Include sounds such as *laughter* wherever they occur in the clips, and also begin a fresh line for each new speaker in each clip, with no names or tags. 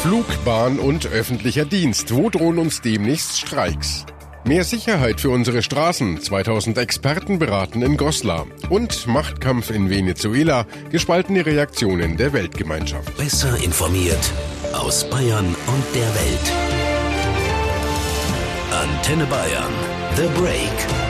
Flug, Bahn und öffentlicher Dienst. Wo drohen uns demnächst Streiks? Mehr Sicherheit für unsere Straßen. 2000 Experten beraten in Goslar. Und Machtkampf in Venezuela. Gespaltene Reaktionen der Weltgemeinschaft.
Besser informiert aus Bayern und der Welt. Antenne Bayern. The Break.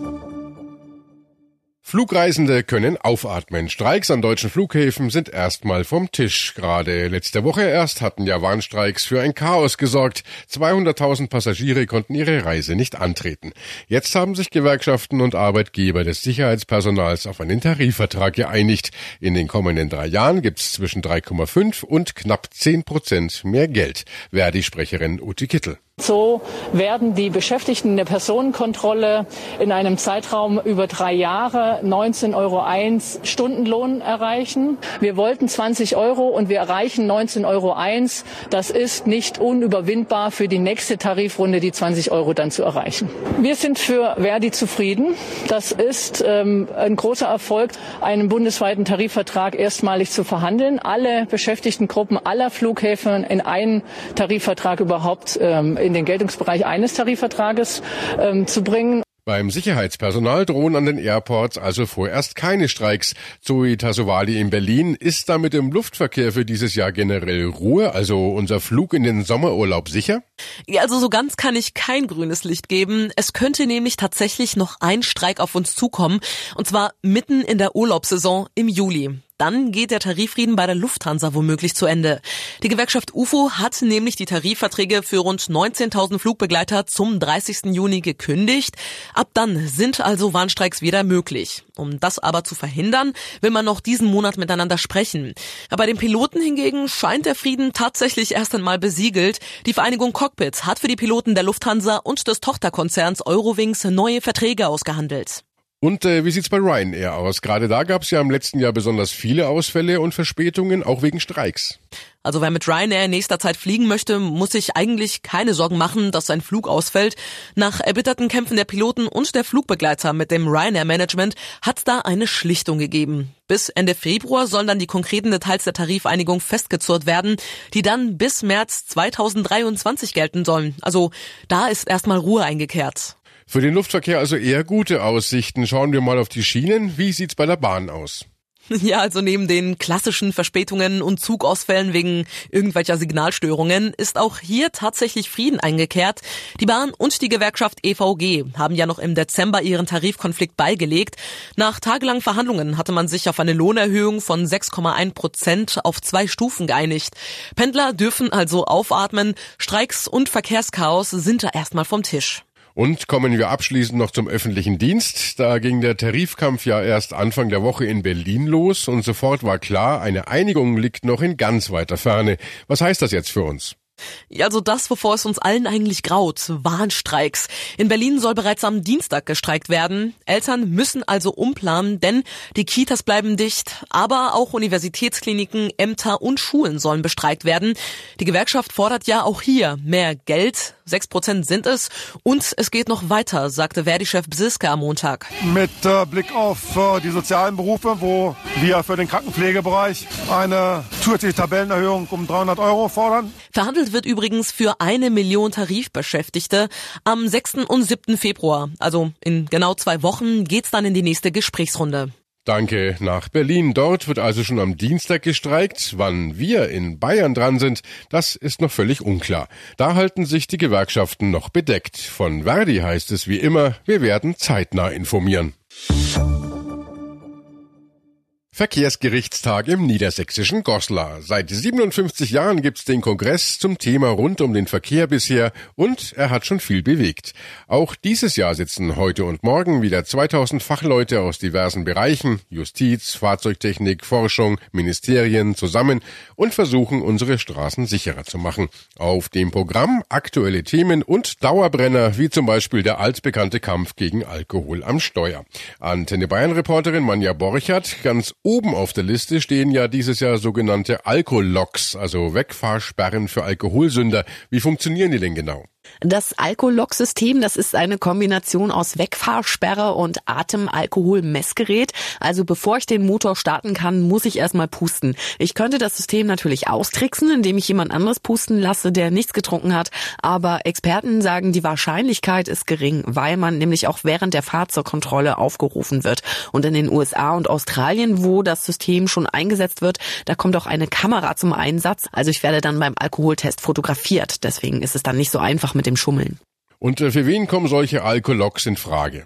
Flugreisende können aufatmen. Streiks an deutschen Flughäfen sind erstmal vom Tisch. Gerade letzte Woche erst hatten ja Warnstreiks für ein Chaos gesorgt. 200.000 Passagiere konnten ihre Reise nicht antreten. Jetzt haben sich Gewerkschaften und Arbeitgeber des Sicherheitspersonals auf einen Tarifvertrag geeinigt. In den kommenden drei Jahren gibt's zwischen 3,5 und knapp 10 Prozent mehr Geld. Verdi-Sprecherin Uti Kittel.
So werden die Beschäftigten in der Personenkontrolle in einem Zeitraum über drei Jahre 19,01 Euro Stundenlohn erreichen. Wir wollten 20 Euro und wir erreichen 19,01 Euro. Das ist nicht unüberwindbar für die nächste Tarifrunde, die 20 Euro dann zu erreichen. Wir sind für Verdi zufrieden. Das ist ähm, ein großer Erfolg, einen bundesweiten Tarifvertrag erstmalig zu verhandeln. Alle Beschäftigtengruppen aller Flughäfen in einen Tarifvertrag überhaupt ähm, in den Geltungsbereich eines Tarifvertrages ähm, zu bringen.
Beim Sicherheitspersonal drohen an den Airports also vorerst keine Streiks. Zoe Tasovali in Berlin. Ist damit im Luftverkehr für dieses Jahr generell Ruhe, also unser Flug in den Sommerurlaub sicher?
Ja, also so ganz kann ich kein grünes Licht geben. Es könnte nämlich tatsächlich noch ein Streik auf uns zukommen, und zwar mitten in der Urlaubssaison im Juli. Dann geht der Tarifrieden bei der Lufthansa womöglich zu Ende. Die Gewerkschaft UFO hat nämlich die Tarifverträge für rund 19.000 Flugbegleiter zum 30. Juni gekündigt. Ab dann sind also Warnstreiks wieder möglich. Um das aber zu verhindern, will man noch diesen Monat miteinander sprechen. Aber bei den Piloten hingegen scheint der Frieden tatsächlich erst einmal besiegelt. Die Vereinigung Cockpit hat für die Piloten der Lufthansa und des Tochterkonzerns Eurowings neue Verträge ausgehandelt.
Und äh, wie sieht's bei Ryanair aus? Gerade da gab's ja im letzten Jahr besonders viele Ausfälle und Verspätungen, auch wegen Streiks.
Also wer mit Ryanair nächster Zeit fliegen möchte, muss sich eigentlich keine Sorgen machen, dass sein Flug ausfällt. Nach erbitterten Kämpfen der Piloten und der Flugbegleiter mit dem Ryanair Management hat da eine Schlichtung gegeben. Bis Ende Februar sollen dann die konkreten Details der Tarifeinigung festgezurrt werden, die dann bis März 2023 gelten sollen. Also da ist erstmal Ruhe eingekehrt.
Für den Luftverkehr also eher gute Aussichten. Schauen wir mal auf die Schienen. Wie sieht's bei der Bahn aus? *laughs*
Ja, also neben den klassischen Verspätungen und Zugausfällen wegen irgendwelcher Signalstörungen ist auch hier tatsächlich Frieden eingekehrt. Die Bahn und die Gewerkschaft EVG haben ja noch im Dezember ihren Tarifkonflikt beigelegt. Nach tagelangen Verhandlungen hatte man sich auf eine Lohnerhöhung von 6,1 Prozent auf zwei Stufen geeinigt. Pendler dürfen also aufatmen. Streiks und Verkehrschaos sind da erstmal vom Tisch.
Und kommen wir abschließend noch zum öffentlichen Dienst. Da ging der Tarifkampf ja erst Anfang der Woche in Berlin los und sofort war klar, eine Einigung liegt noch in ganz weiter Ferne. Was heißt das jetzt für uns?
Ja, also das, wovor es uns allen eigentlich graut, Warnstreiks. In Berlin soll bereits am Dienstag gestreikt werden. Eltern müssen also umplanen, denn die Kitas bleiben dicht, aber auch Universitätskliniken, Ämter und Schulen sollen bestreikt werden. Die Gewerkschaft fordert ja auch hier mehr Geld. Sechs Prozent sind es. Und es geht noch weiter, sagte Verdi-Chef Bsiska am Montag.
Mit äh, Blick auf äh, die sozialen Berufe, wo wir für den Krankenpflegebereich eine zusätzliche Tabellenerhöhung um 300 Euro fordern.
Verhandelt wird übrigens für eine Million Tarifbeschäftigte. Am 6. und 7. Februar, also in genau zwei Wochen, geht's dann in die nächste Gesprächsrunde.
Danke nach Berlin. Dort wird also schon am Dienstag gestreikt. Wann wir in Bayern dran sind, das ist noch völlig unklar. Da halten sich die Gewerkschaften noch bedeckt. Von Verdi heißt es wie immer, wir werden zeitnah informieren. Verkehrsgerichtstag im niedersächsischen Goslar. Seit 57 Jahren gibt's den Kongress zum Thema rund um den Verkehr bisher und er hat schon viel bewegt. Auch dieses Jahr sitzen heute und morgen wieder 2000 Fachleute aus diversen Bereichen, Justiz, Fahrzeugtechnik, Forschung, Ministerien zusammen und versuchen unsere Straßen sicherer zu machen. Auf dem Programm aktuelle Themen und Dauerbrenner wie zum Beispiel der altbekannte Kampf gegen Alkohol am Steuer. Antenne Bayern Reporterin Manja Borchert ganz Oben auf der Liste stehen ja dieses Jahr sogenannte Alkolocks, also Wegfahrsperren für Alkoholsünder. Wie funktionieren die denn genau?
Das Alkolog-System, das ist eine Kombination aus Wegfahrsperre und Atemalkoholmessgerät. Also bevor ich den Motor starten kann, muss ich erstmal pusten. Ich könnte das System natürlich austricksen, indem ich jemand anderes pusten lasse, der nichts getrunken hat. Aber Experten sagen, die Wahrscheinlichkeit ist gering, weil man nämlich auch während der Fahrt zur Kontrolle aufgerufen wird. Und in den USA und Australien, wo das System schon eingesetzt wird, da kommt auch eine Kamera zum Einsatz. Also ich werde dann beim Alkoholtest fotografiert. Deswegen ist es dann nicht so einfach mit dem Schummeln.
Und äh, für wen kommen solche Alkoloks in Frage?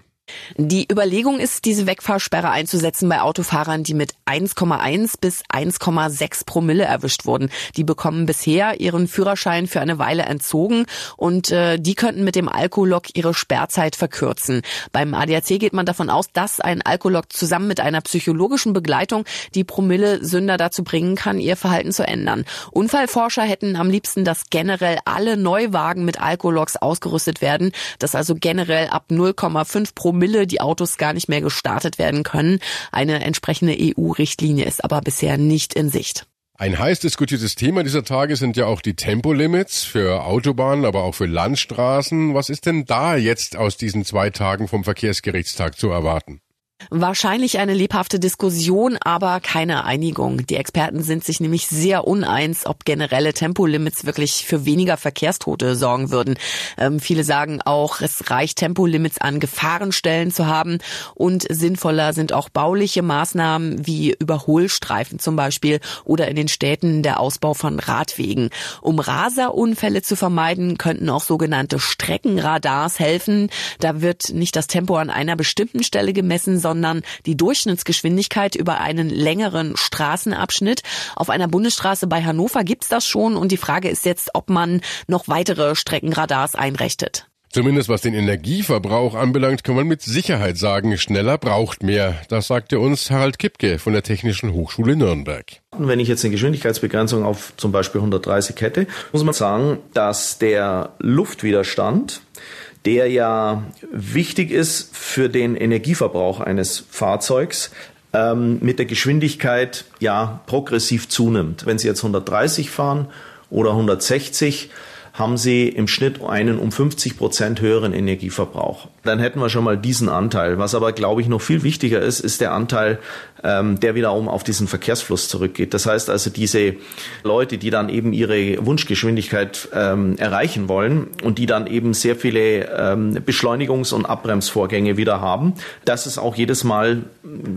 Die Überlegung ist, diese Wegfahrsperre einzusetzen bei Autofahrern, die mit 1,1 bis 1,6 Promille erwischt wurden. Die bekommen bisher ihren Führerschein für eine Weile entzogen und äh, die könnten mit dem Alkolog ihre Sperrzeit verkürzen. Beim ADAC geht man davon aus, dass ein Alkolog zusammen mit einer psychologischen Begleitung die Promille-Sünder dazu bringen kann, ihr Verhalten zu ändern. Unfallforscher hätten am liebsten, dass generell alle Neuwagen mit Alkologs ausgerüstet werden, dass also generell ab 0,5 Promille Promille die Autos gar nicht mehr gestartet werden können. Eine entsprechende EU-Richtlinie ist aber bisher nicht in Sicht.
Ein heiß diskutiertes Thema dieser Tage sind ja auch die Tempolimits für Autobahnen, aber auch für Landstraßen. Was ist denn da jetzt aus diesen zwei Tagen vom Verkehrsgerichtstag zu erwarten?
Wahrscheinlich eine lebhafte Diskussion, aber keine Einigung. Die Experten sind sich nämlich sehr uneins, ob generelle Tempolimits wirklich für weniger Verkehrstote sorgen würden. Ähm, viele sagen auch, es reicht Tempolimits an Gefahrenstellen zu haben und sinnvoller sind auch bauliche Maßnahmen wie Überholstreifen zum Beispiel oder in den Städten der Ausbau von Radwegen. Um Raserunfälle zu vermeiden, könnten auch sogenannte Streckenradars helfen. Da wird nicht das Tempo an einer bestimmten Stelle gemessen, sondern die Durchschnittsgeschwindigkeit über einen längeren Straßenabschnitt. Auf einer Bundesstraße bei Hannover gibt's das schon und die Frage ist jetzt, ob man noch weitere Streckenradars einrichtet.
Zumindest was den Energieverbrauch anbelangt, kann man mit Sicherheit sagen, schneller braucht mehr. Das sagte uns Harald Kipke von der Technischen Hochschule Nürnberg.
Wenn ich jetzt eine Geschwindigkeitsbegrenzung auf zum Beispiel 130 hätte, muss man sagen, dass der Luftwiderstand der ja wichtig ist für den Energieverbrauch eines Fahrzeugs, ähm, mit der Geschwindigkeit ja progressiv zunimmt. Wenn Sie jetzt 130 fahren oder 160, haben sie im Schnitt einen um 50 Prozent höheren Energieverbrauch. Dann hätten wir schon mal diesen Anteil. Was aber, glaube ich, noch viel wichtiger ist, ist der Anteil, ähm, der wiederum auf diesen Verkehrsfluss zurückgeht. Das heißt also, diese Leute, die dann eben ihre Wunschgeschwindigkeit ähm, erreichen wollen und die dann eben sehr viele ähm, Beschleunigungs- und Abbremsvorgänge wieder haben, das ist auch jedes Mal,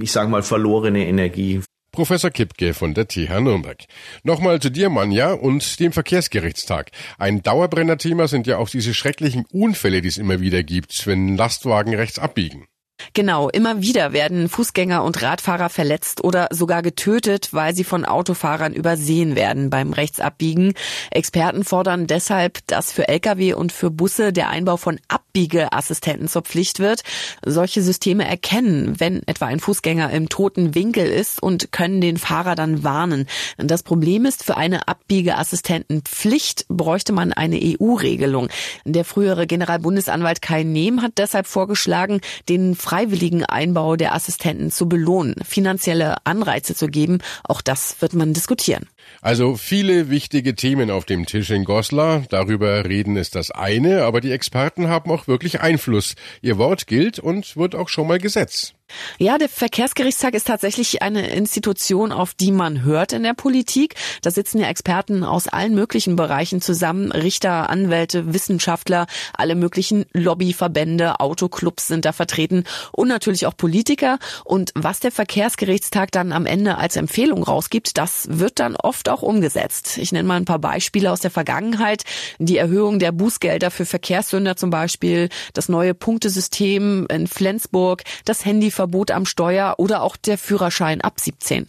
ich sage mal, verlorene Energie.
Professor Kipke von der TH Nürnberg. Nochmal zu dir, Manja, und dem Verkehrsgerichtstag. Ein Dauerbrenner-Thema sind ja auch diese schrecklichen Unfälle, die es immer wieder gibt, wenn Lastwagen rechts abbiegen.
Genau, immer wieder werden Fußgänger und Radfahrer verletzt oder sogar getötet, weil sie von Autofahrern übersehen werden beim Rechtsabbiegen. Experten fordern deshalb, dass für Lkw und für Busse der Einbau von Abbiegeassistenten zur Pflicht wird. Solche Systeme erkennen, wenn etwa ein Fußgänger im toten Winkel ist und können den Fahrer dann warnen. Das Problem ist, für eine Abbiegeassistentenpflicht bräuchte man eine EU-Regelung. Der frühere Generalbundesanwalt Kai Nehm hat deshalb vorgeschlagen, den freiwilligen Einbau der Assistenten zu belohnen, finanzielle Anreize zu geben. Auch das wird man diskutieren.
Also viele wichtige Themen auf dem Tisch in Goslar. Darüber reden ist das eine, aber die Experten haben auch wirklich Einfluss. Ihr Wort gilt und wird auch schon mal Gesetz.
Ja, der Verkehrsgerichtstag ist tatsächlich eine Institution, auf die man hört in der Politik. Da sitzen ja Experten aus allen möglichen Bereichen zusammen. Richter, Anwälte, Wissenschaftler, alle möglichen Lobbyverbände, Autoclubs sind da vertreten und natürlich auch Politiker. Und was der Verkehrsgerichtstag dann am Ende als Empfehlung rausgibt, das wird dann oft auch umgesetzt. Ich nenne mal ein paar Beispiele aus der Vergangenheit. Die Erhöhung der Bußgelder für Verkehrssünder zum Beispiel, das neue Punktesystem in Flensburg, das Handy Verbot am Steuer oder auch der Führerschein ab 17.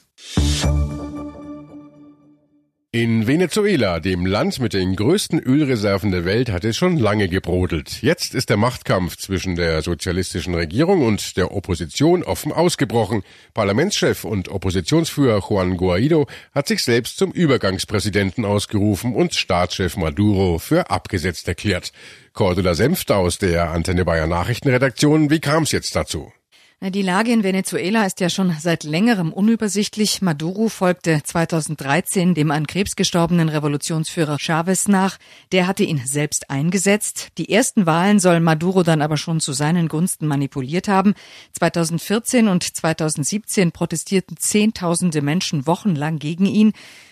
In Venezuela, dem Land mit den größten Ölreserven der Welt, hat es schon lange gebrodelt. Jetzt ist der Machtkampf zwischen der sozialistischen Regierung und der Opposition offen ausgebrochen. Parlamentschef und Oppositionsführer Juan Guaido hat sich selbst zum Übergangspräsidenten ausgerufen und Staatschef Maduro für abgesetzt erklärt. Cordula Senft aus der Antenne Bayern Nachrichtenredaktion, wie kam es jetzt dazu?
Die Lage in Venezuela ist ja schon seit längerem unübersichtlich. Maduro folgte 2013 dem an Krebs gestorbenen Revolutionsführer Chavez nach. Der hatte ihn selbst eingesetzt. Die ersten Wahlen soll Maduro dann aber schon zu seinen Gunsten manipuliert haben. 2014 und 2017 protestierten Zehntausende Menschen wochenlang gegen ihn.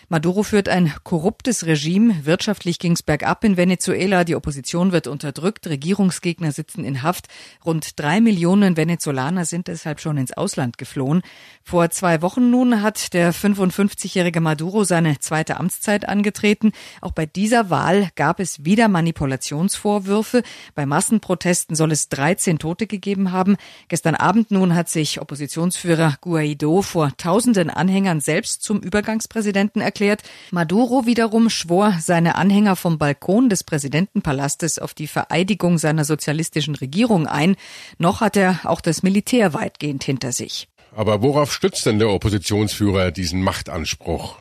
Maduro führt ein korruptes Regime. Wirtschaftlich ging's bergab in Venezuela. Die Opposition wird unterdrückt. Regierungsgegner sitzen in Haft. Rund drei Millionen Venezolaner sind deshalb schon ins Ausland geflohen. Vor zwei Wochen nun hat der 55-jährige Maduro seine zweite Amtszeit angetreten. Auch bei dieser Wahl gab es wieder Manipulationsvorwürfe. Bei Massenprotesten soll es 13 Tote gegeben haben. Gestern Abend nun hat sich Oppositionsführer Guaido vor tausenden Anhängern selbst zum Übergangspräsidenten erklärt erklärt. Maduro wiederum schwor seine Anhänger vom Balkon des Präsidentenpalastes auf die Vereidigung seiner sozialistischen Regierung ein. Noch hat er auch das Militär weitgehend hinter sich.
Aber worauf stützt denn der Oppositionsführer diesen Machtanspruch?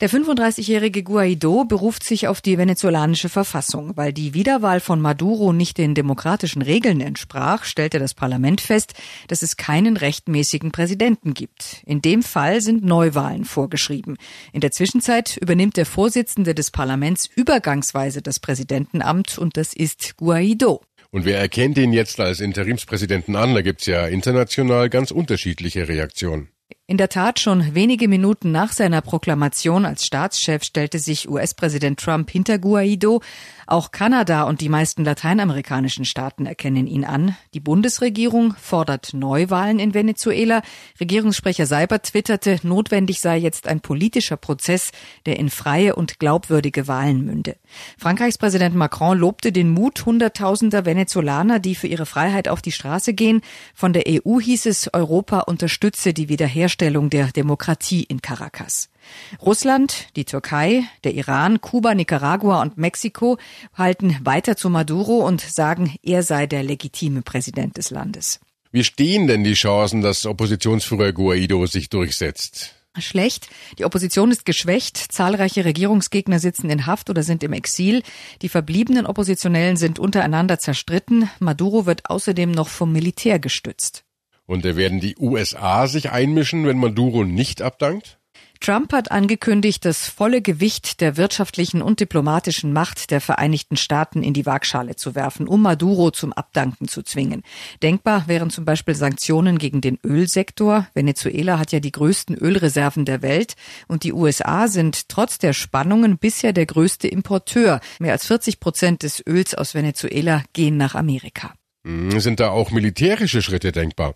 Der 35-jährige Guaido beruft sich auf die venezolanische Verfassung. Weil die Wiederwahl von Maduro nicht den demokratischen Regeln entsprach, stellte das Parlament fest, dass es keinen rechtmäßigen Präsidenten gibt. In dem Fall sind Neuwahlen vorgeschrieben. In der Zwischenzeit übernimmt der Vorsitzende des Parlaments übergangsweise das Präsidentenamt und das ist Guaido.
Und wer erkennt ihn jetzt als Interimspräsidenten an? Da gibt's ja international ganz unterschiedliche Reaktionen.
In der Tat, schon wenige Minuten nach seiner Proklamation als Staatschef stellte sich US-Präsident Trump hinter Guaido. Auch Kanada und die meisten lateinamerikanischen Staaten erkennen ihn an. Die Bundesregierung fordert Neuwahlen in Venezuela. Regierungssprecher Seibert twitterte, notwendig sei jetzt ein politischer Prozess, der in freie und glaubwürdige Wahlen münde. Frankreichs Präsident Macron lobte den Mut hunderttausender Venezolaner, die für ihre Freiheit auf die Straße gehen. Von der EU hieß es, Europa unterstütze die Wiederherstellung der Demokratie in Caracas. Russland, die Türkei, der Iran, Kuba, Nicaragua und Mexiko halten weiter zu Maduro und sagen, er sei der legitime Präsident des Landes.
Wie stehen denn die Chancen, dass Oppositionsführer Guaido sich durchsetzt?
Schlecht. Die Opposition ist geschwächt. Zahlreiche Regierungsgegner sitzen in Haft oder sind im Exil. Die verbliebenen Oppositionellen sind untereinander zerstritten. Maduro wird außerdem noch vom Militär gestützt.
Und werden die USA sich einmischen, wenn Maduro nicht abdankt?
Trump hat angekündigt, das volle Gewicht der wirtschaftlichen und diplomatischen Macht der Vereinigten Staaten in die Waagschale zu werfen, um Maduro zum Abdanken zu zwingen. Denkbar wären zum Beispiel Sanktionen gegen den Ölsektor. Venezuela hat ja die größten Ölreserven der Welt und die USA sind trotz der Spannungen bisher der größte Importeur. Mehr als 40 Prozent des Öls aus Venezuela gehen nach Amerika.
Hm, sind da auch militärische Schritte denkbar?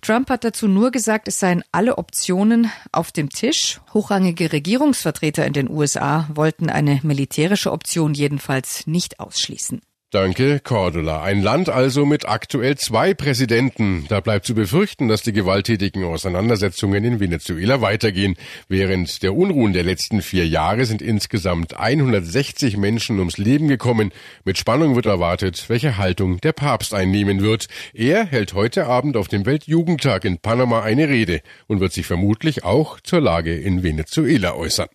Trump hat dazu nur gesagt, es seien alle Optionen auf dem Tisch. Hochrangige Regierungsvertreter in den USA wollten eine militärische Option jedenfalls nicht ausschließen.
Danke, Cordula. Ein Land also mit aktuell zwei Präsidenten. Da bleibt zu befürchten, dass die gewalttätigen Auseinandersetzungen in Venezuela weitergehen. Während der Unruhen der letzten vier Jahre sind insgesamt 160 Menschen ums Leben gekommen. Mit Spannung wird erwartet, welche Haltung der Papst einnehmen wird. Er hält heute Abend auf dem Weltjugendtag in Panama eine Rede und wird sich vermutlich auch zur Lage in Venezuela äußern.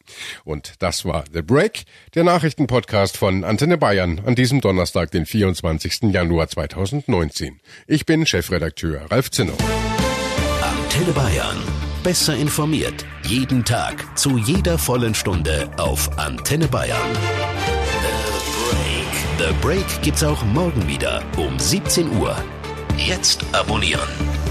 Und das war The Break, der Nachrichtenpodcast von Antenne Bayern an diesem Donnerstag Donnerstag, den 24. Januar 2019. Ich bin Chefredakteur Ralf Zinno.
Antenne Bayern. Besser informiert. Jeden Tag. Zu jeder vollen Stunde auf Antenne Bayern. The Break. The Break gibt's auch morgen wieder um 17 Uhr. Jetzt abonnieren.